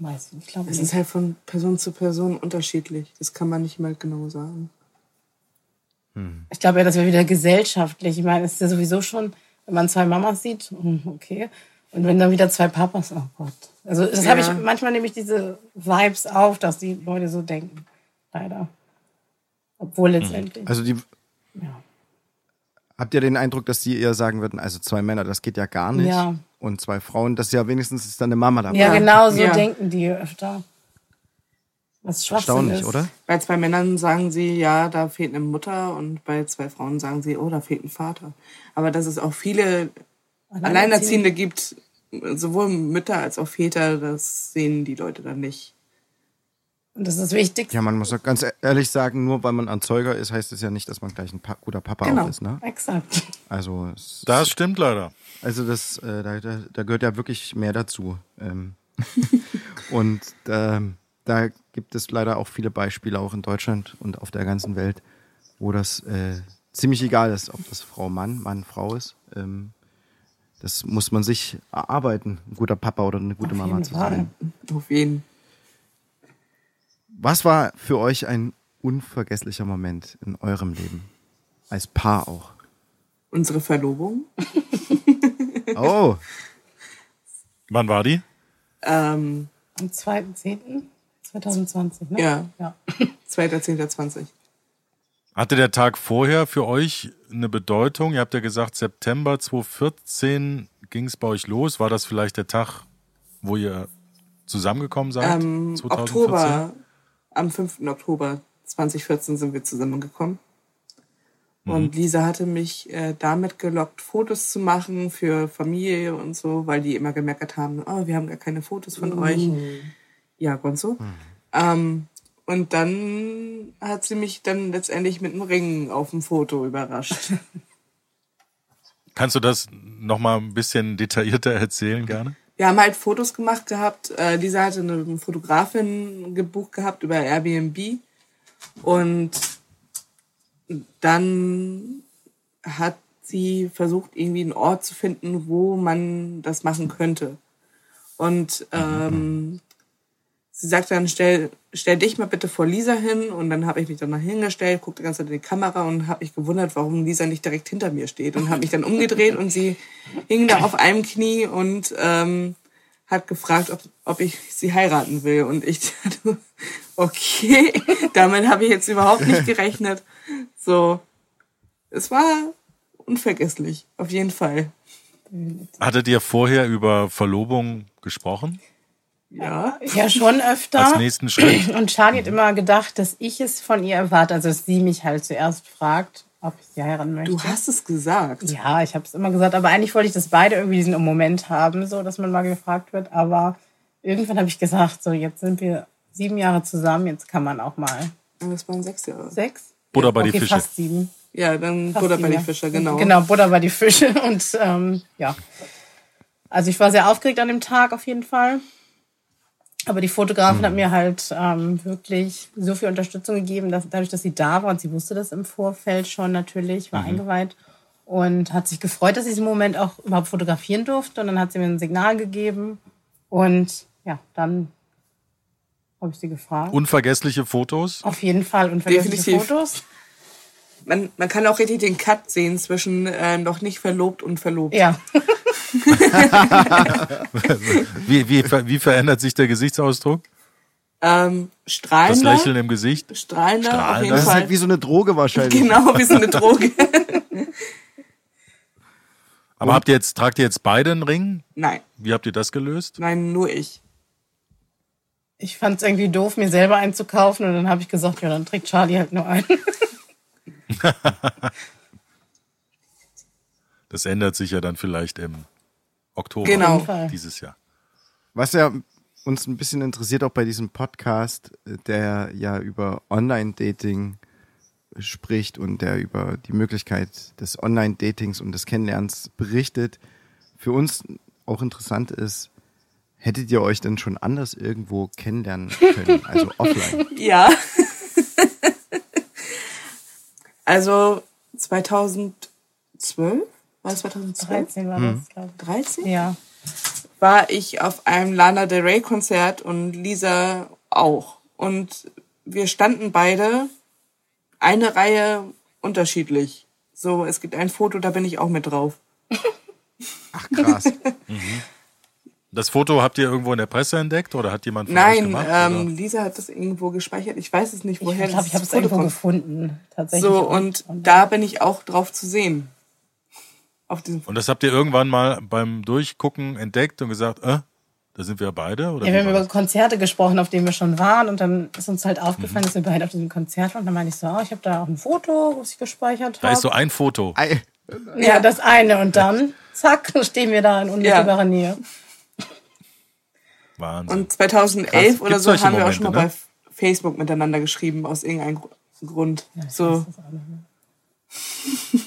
Weiß ich, ich glaube Es nicht. ist halt von Person zu Person unterschiedlich. Das kann man nicht mal genau sagen. Ich glaube ja, das wäre wieder gesellschaftlich. Ich meine, es ist ja sowieso schon, wenn man zwei Mamas sieht, hm, okay. Und wenn dann wieder zwei Papas, oh Gott. Also das habe ich Ja. manchmal nehme ich diese Vibes auf, dass die Leute so denken. Leider. Obwohl letztendlich. Also die, Ja. habt ihr den Eindruck, dass die eher sagen würden, also zwei Männer, das geht ja gar nicht. Ja. Und zwei Frauen, das ist ja wenigstens ist dann eine Mama dabei. Ja, genau so Ja. denken die öfter. Was Erstaunlich, ist. oder? Bei zwei Männern sagen sie, ja, da fehlt eine Mutter und bei zwei Frauen sagen sie, oh, da fehlt ein Vater. Aber dass es auch viele Alleinerziehende gibt, sowohl Mütter als auch Väter, das sehen die Leute dann nicht. Und das ist das Wichtigste. Ja, man muss ja ganz ehrlich sagen, nur weil man Erzeuger ist, heißt es ja nicht, dass man gleich ein pa guter Papa Genau. auch ist. Ne? Exakt. Also, Das stimmt leider. Also das, äh, da, da, da gehört ja wirklich mehr dazu. Ähm, und ähm, da gibt es leider auch viele Beispiele, auch in Deutschland und auf der ganzen Welt, wo das äh, ziemlich egal ist, ob das Frau Mann, Mann Frau ist. Ähm, das muss man sich erarbeiten, ein guter Papa oder eine gute Auf Mama zu Fall. sein. Auf jeden. Was war für euch ein unvergesslicher Moment in eurem Leben? Als Paar auch. Unsere Verlobung. Oh, Wann war die? Ähm, Am 2.10.2020, ne? Ja. ja. 2.10.20. Hatte der Tag vorher für euch eine Bedeutung? Ihr habt ja gesagt, September 2014 ging es bei euch los. War das vielleicht der Tag, wo ihr zusammengekommen seid? Ähm, 2014? Oktober, am 5. Oktober 2014 sind wir zusammengekommen. Und Lisa hatte mich äh, damit gelockt, Fotos zu machen für Familie und so, weil die immer gemeckert haben, oh, wir haben gar keine Fotos von euch. Ja, Gonzo. Ähm, und dann hat sie mich dann letztendlich mit einem Ring auf dem Foto überrascht. Kannst du das nochmal ein bisschen detaillierter erzählen gerne? Wir haben halt Fotos gemacht gehabt. Äh, Lisa hatte eine Fotografin gebucht gehabt über Airbnb. Und dann hat sie versucht, irgendwie einen Ort zu finden, wo man das machen könnte. Und ähm, sie sagt dann, stell, stell dich mal bitte vor Lisa hin. Und dann habe ich mich dann nach hingestellt, guckte die ganze Zeit in die Kamera und habe mich gewundert, warum Lisa nicht direkt hinter mir steht. Und habe mich dann umgedreht und sie hing da auf einem Knie und ähm, hat gefragt, ob, ob ich sie heiraten will. Und ich dachte, okay, damit habe ich jetzt überhaupt nicht gerechnet. So, es war unvergesslich, auf jeden Fall. Hattet ihr vorher über Verlobung gesprochen? Ja. Ja, schon öfter. Als nächsten Schritt? Und Charlie hat immer gedacht, dass ich es von ihr erwarte, also dass sie mich halt zuerst fragt, ob ich sie heiraten möchte. Du hast es gesagt. ja, ich habe es immer gesagt, aber eigentlich wollte ich, dass beide irgendwie diesen Moment haben, so dass man mal gefragt wird. Aber irgendwann habe ich gesagt, so jetzt sind wir sieben Jahre zusammen, jetzt kann man auch mal Das waren sechs Jahre. sechs. Butter bei die okay, Fische. fast sieben. Ja, dann Fast Butter bei sieben, die ja. Fische, genau. Genau, Butter bei die Fische und ähm, ja. Also ich war sehr aufgeregt an dem Tag auf jeden Fall. Aber die Fotografin Mhm. hat mir halt ähm, wirklich so viel Unterstützung gegeben, dass dadurch, dass sie da war und sie wusste das im Vorfeld schon natürlich, Mhm. war eingeweiht und hat sich gefreut, dass ich diesen Moment auch überhaupt fotografieren durfte. Und dann hat sie mir ein Signal gegeben und ja, dann habe ich sie gefragt. Unvergessliche Fotos? auf jeden Fall unvergessliche Definitiv. Fotos. Man, man kann auch richtig den Cut sehen zwischen äh, noch nicht verlobt und verlobt. Ja. Wie, wie, wie verändert sich der Gesichtsausdruck? Ähm, Das strahlender. Lächeln im Gesicht? Strahlender, auf Strahlender. jeden das ist Fall. halt wie so eine Droge wahrscheinlich. genau, wie so eine Droge. Aber habt ihr jetzt, tragt ihr jetzt beide einen Ring? Nein, Wie habt ihr das gelöst? nein, nur ich. Ich fand es irgendwie doof, mir selber einzukaufen und dann habe ich gesagt, ja, dann trägt Charlie halt nur einen. Das ändert sich ja dann vielleicht im Oktober Genau. Dieses Jahr. Was ja uns ein bisschen interessiert, auch bei diesem Podcast, der ja über Online-Dating spricht und der über die Möglichkeit des Online-Datings und des Kennenlernens berichtet, für uns auch interessant ist, hättet ihr euch denn schon anders irgendwo kennenlernen können, also offline? Ja. also 2012, war es 2012? 13 war das, glaube ich. 13? Ja. war ich auf einem Lana Del Rey Konzert und Lisa auch. Und wir standen beide eine Reihe unterschiedlich. So, es gibt ein Foto, da bin ich auch mit drauf. Ach krass. Das Foto habt ihr irgendwo in der Presse entdeckt oder hat jemand von euch Nein, gemacht? ähm, oder? Lisa hat das irgendwo gespeichert. Ich weiß es nicht, Ich woher glaube, ich habe das es irgendwo kommt. gefunden. Tatsächlich. So, und da bin ich auch drauf zu sehen. Auf diesem Und das habt ihr irgendwann mal beim Durchgucken entdeckt und gesagt, äh, da sind wir beide? Oder Ja, wir haben über? Konzerte gesprochen, auf denen wir schon waren. Und dann ist uns halt aufgefallen, dass wir beide auf diesem Konzert waren. Und dann meinte ich so, oh, ich habe da auch ein Foto, was ich gespeichert da ist so habe. ein Foto. Ei, Ja, das eine. Und dann, zack, stehen wir da in unmittelbarer Nähe. Wahnsinn. Und 2011 Krass. oder so haben wir auch schon mal Momente, bei Facebook miteinander geschrieben, aus irgendeinem Gru- Grund. Ja, so, weiß das auch nicht mehr.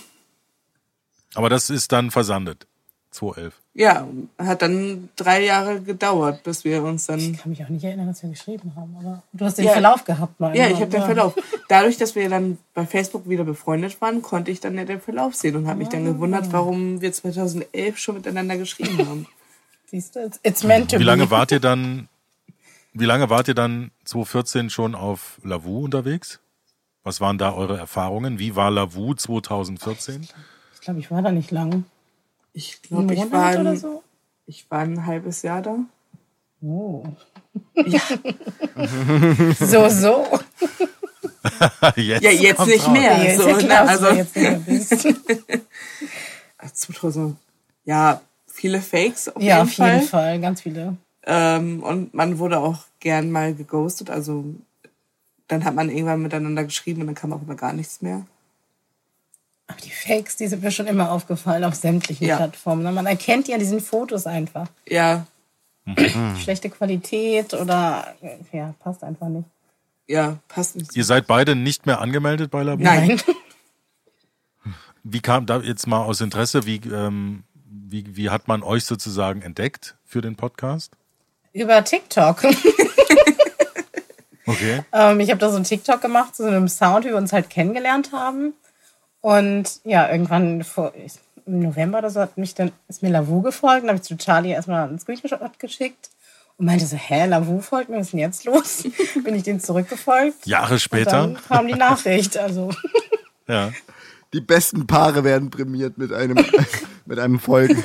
Aber das ist dann versandet. 2011. ja, hat dann drei Jahre gedauert, bis wir uns dann. Ich kann mich auch nicht erinnern, dass wir geschrieben haben. Aber du hast den Ja. Verlauf gehabt, mal. Ja, ich habe den. Verlauf. Dadurch, dass wir dann bei Facebook wieder befreundet waren, konnte ich dann ja den Verlauf sehen und habe mich dann gewundert, warum wir 2011 schon miteinander geschrieben haben. Siehst du, it's, meant to Wie lange be. wart ihr dann, wie lange wart ihr dann 2014 schon auf Lavu unterwegs? Was waren da eure Erfahrungen? Wie war Lavu 2014? Ich glaube, ich war da nicht lang. Ich glaube, ich war, oder ein, so. ich war ein halbes Jahr da. Oh. so, so. jetzt Ja, jetzt nicht raus. mehr. Ja, ist so, ja ne? dass also jetzt nicht mehr bist. 2000, ja, viele Fakes auf ja, jeden auf jeden Fall. Fall. Ganz viele. Ähm, und man wurde auch gern mal geghostet. Also dann hat man irgendwann miteinander geschrieben und dann kam auch immer gar nichts mehr. Aber die Fakes, die sind mir schon immer aufgefallen auf sämtlichen Ja. Plattformen. Man erkennt die an diesen Fotos einfach. Ja, Schlechte Qualität oder ja, passt einfach nicht. ja, passt nicht. Ihr seid beide nicht mehr angemeldet bei Lavu? Nein. Wie kam da jetzt mal aus Interesse, wie, ähm, wie, wie hat man euch sozusagen entdeckt für den Podcast? Über TikTok. Okay. ähm, ich habe da so ein TikTok gemacht, zu so einem Sound, wie wir uns halt kennengelernt haben. Und ja, irgendwann vor, im November oder so hat mich dann, ist mir Lavu gefolgt. Dann habe ich zu Charlie erstmal einen Screenshot geschickt und meinte so, hä, Lavu folgt mir, was ist denn jetzt los? Bin ich denen zurückgefolgt. Jahre Und später. dann kam die Nachricht. Also Ja. die besten Paare werden prämiert mit einem, mit einem Folgen.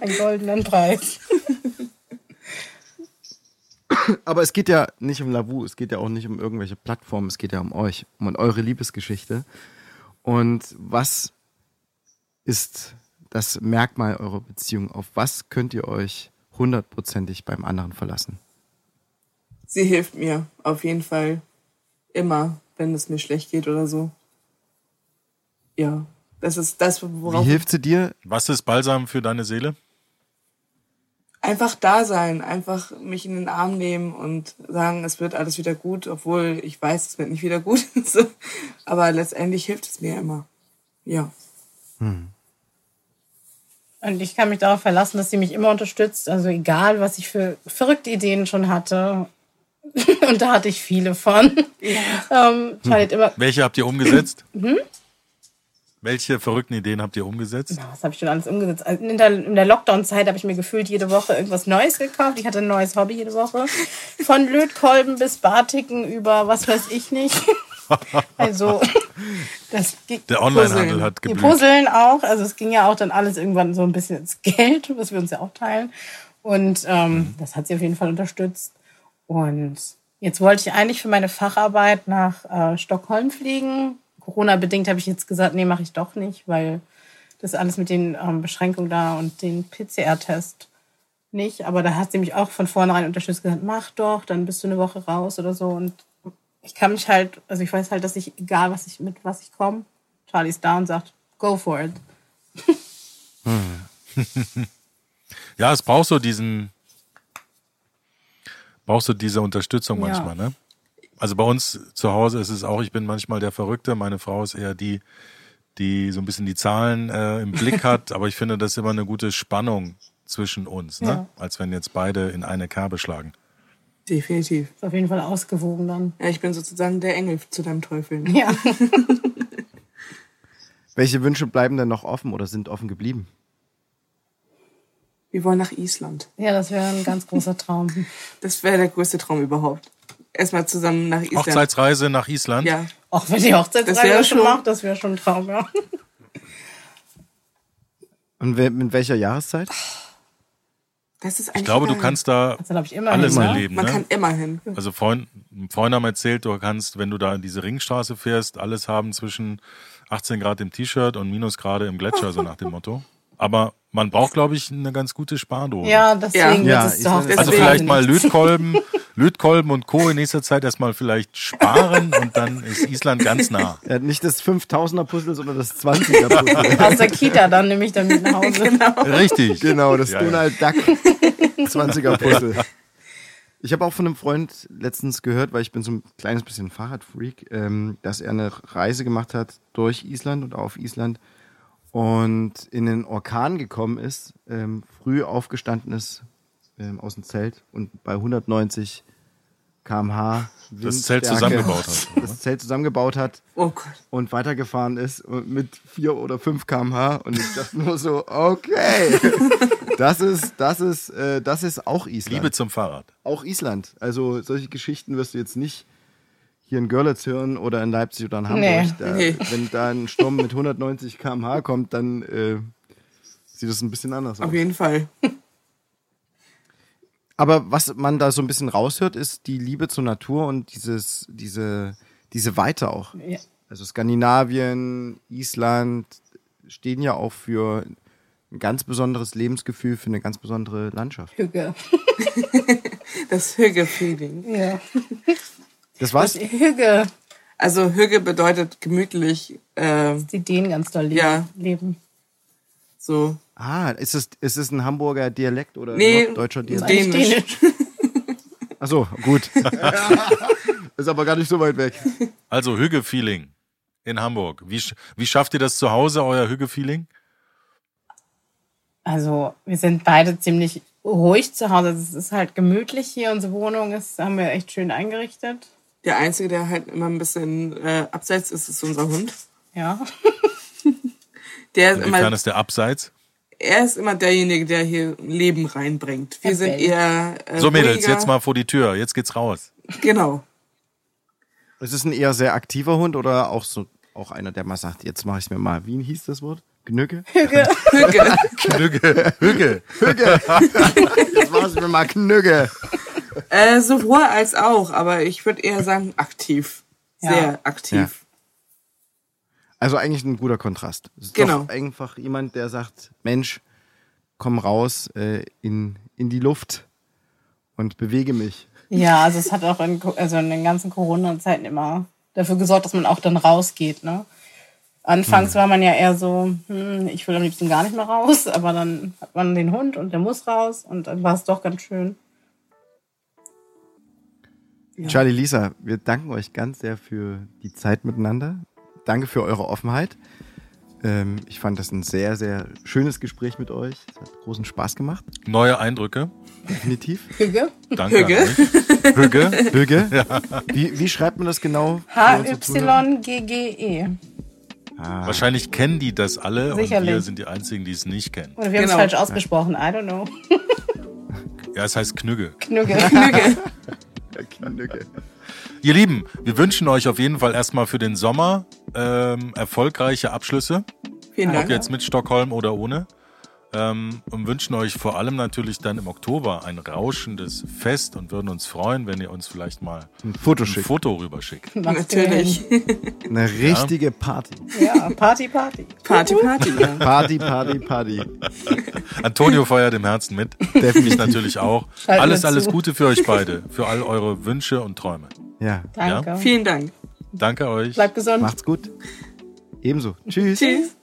Einen goldenen Preis. Aber es geht ja nicht um Lavu, es geht ja auch nicht um irgendwelche Plattformen, es geht ja um euch, um eure Liebesgeschichte. Und was ist das Merkmal eurer Beziehung? Auf was könnt ihr euch hundertprozentig beim anderen verlassen? Sie hilft mir auf jeden Fall immer, wenn es mir schlecht geht oder so. Ja, das ist das, Wie worauf hilft sie dir? Was ist Balsam für deine Seele? Einfach da sein, einfach mich in den Arm nehmen und sagen, es wird alles wieder gut, obwohl ich weiß, es wird nicht wieder gut. Aber letztendlich hilft es mir immer. Ja. Und ich kann mich darauf verlassen, dass sie mich immer unterstützt. Also egal, was ich für verrückte Ideen schon hatte. Und da hatte ich viele von. Ähm, Charlie hat immer, Welche habt ihr umgesetzt? Welche verrückten Ideen habt ihr umgesetzt? was habe ich schon alles umgesetzt? Also in der, in der Lockdown-Zeit habe ich mir gefühlt jede Woche irgendwas Neues gekauft. Ich hatte ein neues Hobby jede Woche. Von Lötkolben bis Batiken über was weiß ich nicht. Also, das ging. Der Onlinehandel hat Die geblüht. Puzzeln auch. Also es ging ja auch dann alles irgendwann so ein bisschen ins Geld, was wir uns ja auch teilen. Und ähm, das hat sie auf jeden Fall unterstützt. Und jetzt wollte ich eigentlich für meine Facharbeit nach äh, Stockholm fliegen. Corona-bedingt habe ich jetzt gesagt, nee, mache ich doch nicht, weil das alles mit den ähm, Beschränkungen da und den PCR-Test nicht. Aber da hat sie mich auch von vornherein unterstützt, gesagt, mach doch, dann bist du eine Woche raus oder so. Und ich kann mich halt, also ich weiß halt, dass ich, egal was ich, mit was ich komme, Charlie ist da und sagt, go for it. Ja, es braucht so diesen, brauchst du diese Unterstützung Ja. manchmal, ne? Also bei uns zu Hause ist es auch, ich bin manchmal der Verrückte, meine Frau ist eher die, die so ein bisschen die Zahlen äh, im Blick hat, aber ich finde, das ist immer eine gute Spannung zwischen uns, ne? Ja. Als wenn jetzt beide in eine Kerbe schlagen. Definitiv. Ist auf jeden Fall ausgewogen dann. Ja, ich bin sozusagen der Engel zu deinem Teufel. ne? Ja. Welche Wünsche bleiben denn noch offen oder sind offen geblieben? Wir wollen nach Island. Ja, das wäre ein ganz großer Traum. Das wäre der größte Traum überhaupt. Erstmal zusammen nach Island. Hochzeitsreise nach Island. Ja. Auch wenn die Das Hochzeitsreise wäre das schon macht, das wäre schon ein Traum, ja. Und mit welcher Jahreszeit? Das ist eigentlich Ich glaube, du kannst da habe ich immer alles hin, ne? erleben. Man Ne? kann immer hin. Also Freund, Freunde haben erzählt, du kannst, wenn du da in diese Ringstraße fährst, alles haben zwischen 18 Grad im T-Shirt und Minusgrade im Gletscher, so nach dem Motto. Aber man braucht, glaube ich, eine ganz gute Spardose. Ja, deswegen Ja. wird es Ja, zur ich- Hochzeit. Also vielleicht mal. Lötkolben, Lötkolben und Co. in nächster Zeit erstmal vielleicht sparen und dann ist Island ganz nah. Ja, nicht das 5000er Puzzle, sondern das 20er Puzzle. Aus der Kita dann nehme ich dann mit nach Hause. Richtig. genau, das Ja, ja. Donald Duck 20er Puzzle. Ich habe auch von einem Freund letztens gehört, weil ich bin so ein kleines bisschen Fahrradfreak, ähm, dass er eine Reise gemacht hat durch Island und auf Island und in den Orkan gekommen ist, ähm, früh aufgestanden ist ähm, aus dem Zelt und bei 190 km/h Das Zelt zusammengebaut hat. das Zelt zusammengebaut hat Oh Gott. und weitergefahren ist mit 4 oder 5 km/h und ich dachte nur so, okay, das ist, das ist, äh, das ist auch Island. Liebe zum Fahrrad. Auch Island. Also solche Geschichten wirst du jetzt nicht hier in Görlitz hören oder in Leipzig oder in Hamburg. Nee. Da, Nee. Wenn da ein Sturm mit 190 km/h kommt, dann äh, sieht das ein bisschen anders aus. Auf jeden Fall. Aber was man da so ein bisschen raushört, ist die Liebe zur Natur und dieses, diese, diese Weite auch. Ja. Also Skandinavien, Island stehen ja auch für ein ganz besonderes Lebensgefühl, für eine ganz besondere Landschaft. Hüge. Das Hügge-Feeling. Ja. Das war's? Hüge. Also Hügge bedeutet gemütlich, äh, Die Dänen ganz doll leben. Ja. leben. So. Ah, ist es, ist es ein Hamburger Dialekt oder Nee, deutscher Dialekt? Dänisch. Ach so, gut. ist aber gar nicht so weit weg. Also Hügge-Feeling in Hamburg. Wie, wie schafft ihr das zu Hause, euer Hügge-Feeling? Also, wir sind beide ziemlich ruhig zu Hause. Es ist halt gemütlich hier. Unsere Wohnung ist, haben wir echt schön eingerichtet. Der Einzige, der halt immer ein bisschen äh, abseits ist, ist unser Hund. Ja. Der ist Inwiefern immer, ist der Abseits? er ist immer derjenige, der hier Leben reinbringt. Wir Er sind eher äh, So Mädels, ruhiger. jetzt mal vor die Tür. Jetzt geht's raus. Genau. Ist es ein eher sehr aktiver Hund oder auch so auch einer, der mal sagt, jetzt mache ich mir mal, wie hieß das Wort? Gnücke? Hüge. Hügge. Hügge, Hügge. Knügge. Jetzt mache ich mir mal Knügge. äh, sowohl als auch, aber ich würde eher sagen aktiv. Ja. Sehr aktiv. Also eigentlich ein guter Kontrast. Es ist Genau. doch einfach jemand, der sagt, Mensch, komm raus äh, in, in die Luft und bewege mich. Ja, also es hat auch in, also in den ganzen Corona-Zeiten immer dafür gesorgt, dass man auch dann rausgeht. Ne? Anfangs war man ja eher so, hm, ich will am liebsten gar nicht mehr raus, aber dann hat man den Hund und der muss raus und dann war es doch ganz schön. Ja. Charlie, Lisa, wir danken euch ganz sehr für die Zeit miteinander. Danke für eure Offenheit. Ähm, ich fand das ein sehr, sehr schönes Gespräch mit euch. Es hat großen Spaß gemacht, Neue Eindrücke. definitiv. Hüge. Danke. Hügge. an euch. Hügge. Böge, wie, wie schreibt man das genau? H-Y-G-G-E. Ah, Wahrscheinlich kennen die das alle Sicherlich. und wir sind die Einzigen, die es nicht kennen. Oder wir haben es Genau. falsch ausgesprochen. I don't know. Ja, es heißt Knügge. Knügge. Hügge. Knügge. Ihr Lieben, wir wünschen euch auf jeden Fall erstmal für den Sommer ähm, erfolgreiche Abschlüsse, Vielen ob Dank. jetzt mit Stockholm oder ohne. Ähm, und wünschen euch vor allem natürlich dann im Oktober ein rauschendes Fest und würden uns freuen, wenn ihr uns vielleicht mal Ein Foto ein schicken. Foto rüberschickt. Natürlich. Eine richtige Party. Ja, Party, Party. Party, Party. Ja. Party, Party, Party. Antonio feiert im Herzen mit. Ich natürlich auch. Schalten alles, alles. Gute für euch beide, für all eure Wünsche und Träume. Ja, Danke. Vielen Dank. Danke euch. Bleibt gesund. macht's gut. Ebenso. Tschüss. Tschüss.